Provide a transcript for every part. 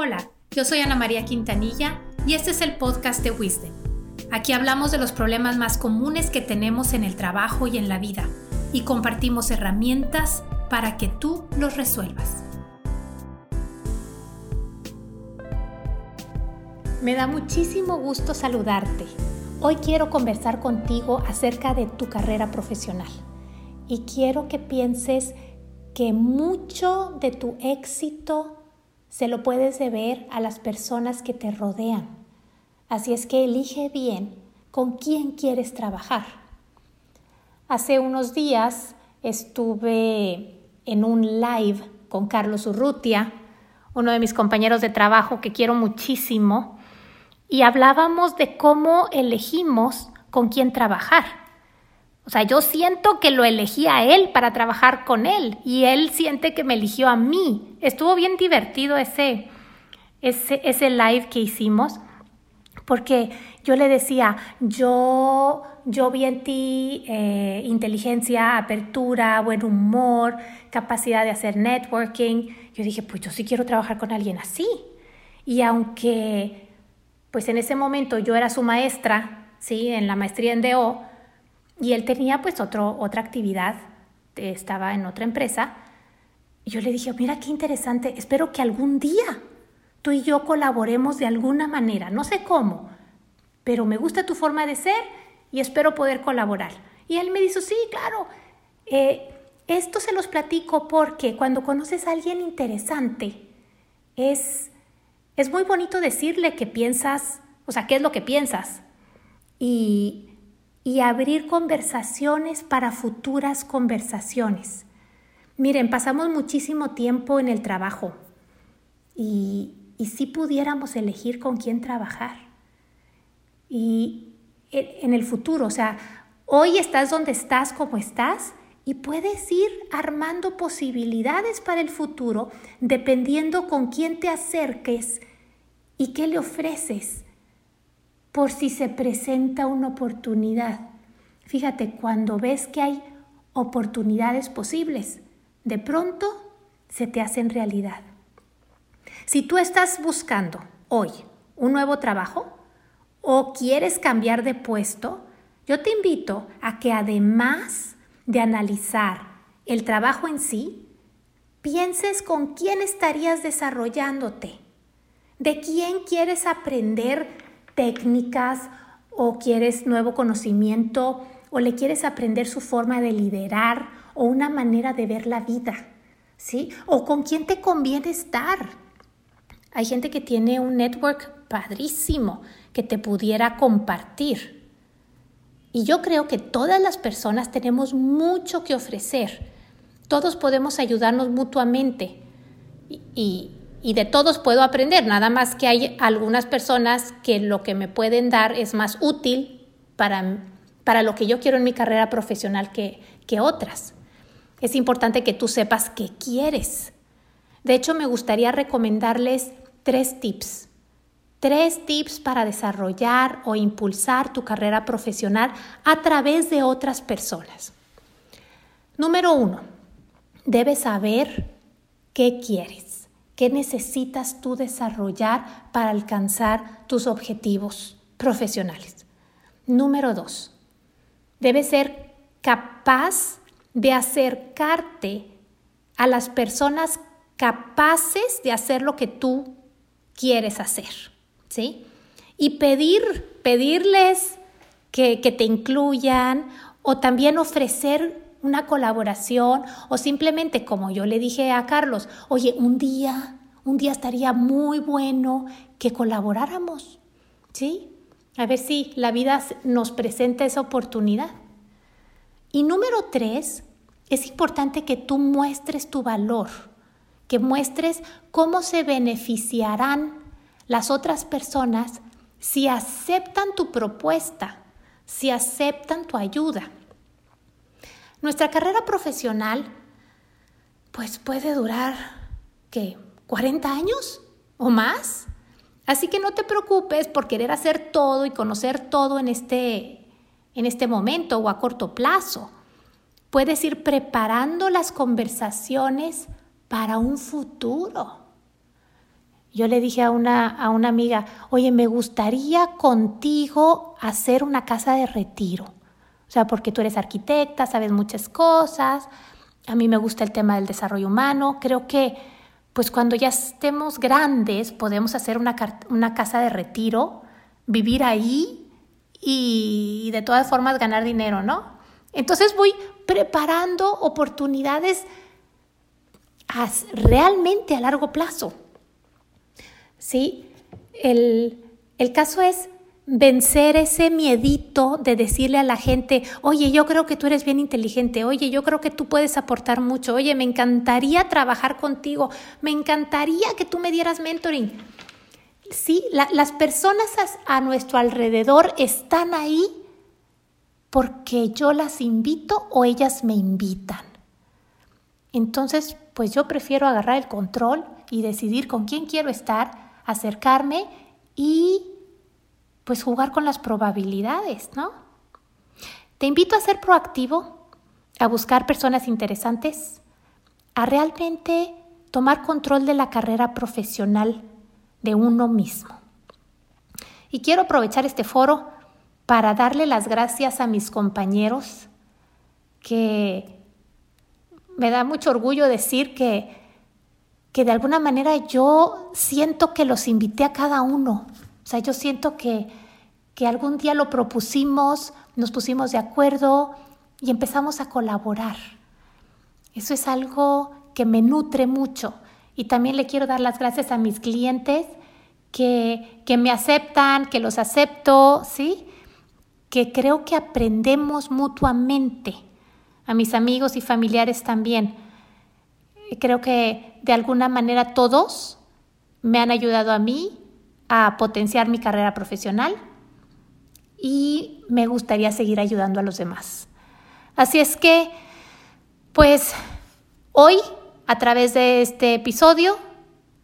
Hola, yo soy Ana María Quintanilla y este es el podcast de Wisdom. Aquí hablamos de los problemas más comunes que tenemos en el trabajo y en la vida y compartimos herramientas para que tú los resuelvas. Me da muchísimo gusto saludarte. Hoy quiero conversar contigo acerca de tu carrera profesional y quiero que pienses que mucho de tu éxito se lo puedes deber a las personas que te rodean. Así es que elige bien con quién quieres trabajar. Hace unos días estuve en un live con Carlos Urrutia, uno de mis compañeros de trabajo que quiero muchísimo, y hablábamos de cómo elegimos con quién trabajar. O sea, yo siento que lo elegí a él para trabajar con él y él siente que me eligió a mí. Estuvo bien divertido ese, ese, ese live que hicimos porque yo le decía, yo, yo vi en ti eh, inteligencia, apertura, buen humor, capacidad de hacer networking. Yo dije, pues yo sí quiero trabajar con alguien así. Y aunque, pues en ese momento yo era su maestra, ¿sí? En la maestría en DO, y él tenía pues otro, otra actividad, estaba en otra empresa. Y yo le dije, mira qué interesante, espero que algún día tú y yo colaboremos de alguna manera, no sé cómo, pero me gusta tu forma de ser y espero poder colaborar. Y él me dijo, sí, claro, eh, esto se los platico porque cuando conoces a alguien interesante, es, es muy bonito decirle que piensas, o sea, qué es lo que piensas. Y, y abrir conversaciones para futuras conversaciones. Miren, pasamos muchísimo tiempo en el trabajo y, y si pudiéramos elegir con quién trabajar. Y en el futuro, o sea, hoy estás donde estás como estás y puedes ir armando posibilidades para el futuro dependiendo con quién te acerques y qué le ofreces por si se presenta una oportunidad. Fíjate, cuando ves que hay oportunidades posibles, de pronto se te hacen realidad. Si tú estás buscando hoy un nuevo trabajo o quieres cambiar de puesto, yo te invito a que además de analizar el trabajo en sí, pienses con quién estarías desarrollándote, de quién quieres aprender técnicas o quieres nuevo conocimiento o le quieres aprender su forma de liderar o una manera de ver la vida, ¿sí? O con quién te conviene estar. Hay gente que tiene un network padrísimo que te pudiera compartir. Y yo creo que todas las personas tenemos mucho que ofrecer. Todos podemos ayudarnos mutuamente. Y, y de todos puedo aprender, nada más que hay algunas personas que lo que me pueden dar es más útil para, para lo que yo quiero en mi carrera profesional que, que otras. Es importante que tú sepas qué quieres. De hecho, me gustaría recomendarles tres tips. Tres tips para desarrollar o impulsar tu carrera profesional a través de otras personas. Número uno, debes saber qué quieres. ¿Qué necesitas tú desarrollar para alcanzar tus objetivos profesionales? Número dos, debes ser capaz de acercarte a las personas capaces de hacer lo que tú quieres hacer, ¿sí? Y pedir, pedirles que, que te incluyan o también ofrecer una colaboración o simplemente como yo le dije a Carlos, oye, un día, un día estaría muy bueno que colaboráramos, ¿sí? A ver si la vida nos presenta esa oportunidad. Y número tres, es importante que tú muestres tu valor, que muestres cómo se beneficiarán las otras personas si aceptan tu propuesta, si aceptan tu ayuda. Nuestra carrera profesional pues puede durar, ¿qué? ¿40 años o más? Así que no te preocupes por querer hacer todo y conocer todo en este, en este momento o a corto plazo. Puedes ir preparando las conversaciones para un futuro. Yo le dije a una, a una amiga, oye, me gustaría contigo hacer una casa de retiro. O sea, porque tú eres arquitecta, sabes muchas cosas, a mí me gusta el tema del desarrollo humano, creo que pues cuando ya estemos grandes podemos hacer una, una casa de retiro, vivir ahí y de todas formas ganar dinero, ¿no? Entonces voy preparando oportunidades realmente a largo plazo. ¿Sí? El, el caso es vencer ese miedito de decirle a la gente, oye, yo creo que tú eres bien inteligente, oye, yo creo que tú puedes aportar mucho, oye, me encantaría trabajar contigo, me encantaría que tú me dieras mentoring. Sí, las personas a, nuestro alrededor están ahí porque yo las invito o ellas me invitan. Entonces, pues yo prefiero agarrar el control y decidir con quién quiero estar, acercarme y pues jugar con las probabilidades, ¿no? Te invito a ser proactivo, a buscar personas interesantes, a realmente tomar control de la carrera profesional de uno mismo. Y quiero aprovechar este foro para darle las gracias a mis compañeros, que me da mucho orgullo decir que, que de alguna manera yo siento que los invité a cada uno sea, yo siento que, que algún día lo propusimos, nos pusimos de acuerdo y empezamos a colaborar. Eso es algo que me nutre mucho. Y también le quiero dar las gracias a mis clientes que, que me aceptan, que los acepto, ¿sí? Que creo que aprendemos mutuamente. A mis amigos y familiares también. Creo que de alguna manera todos me han ayudado a mí a potenciar mi carrera profesional y me gustaría seguir ayudando a los demás. Así es que, pues, hoy, a través de este episodio,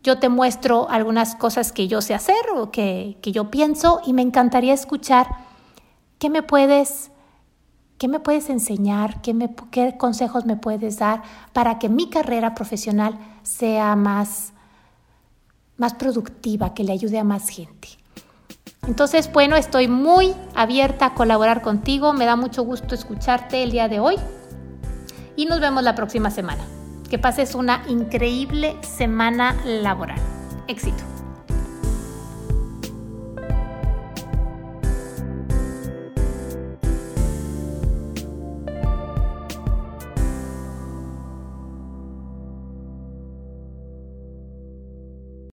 yo te muestro algunas cosas que yo sé hacer o que, yo pienso y me encantaría escuchar qué me puedes, qué me puedes enseñar, qué, me, qué consejos me puedes dar para que mi carrera profesional sea más más productiva, que le ayude a más gente. Entonces, bueno, estoy muy abierta a colaborar contigo, me da mucho gusto escucharte el día de hoy y nos vemos la próxima semana. Que pases una increíble semana laboral. Éxito.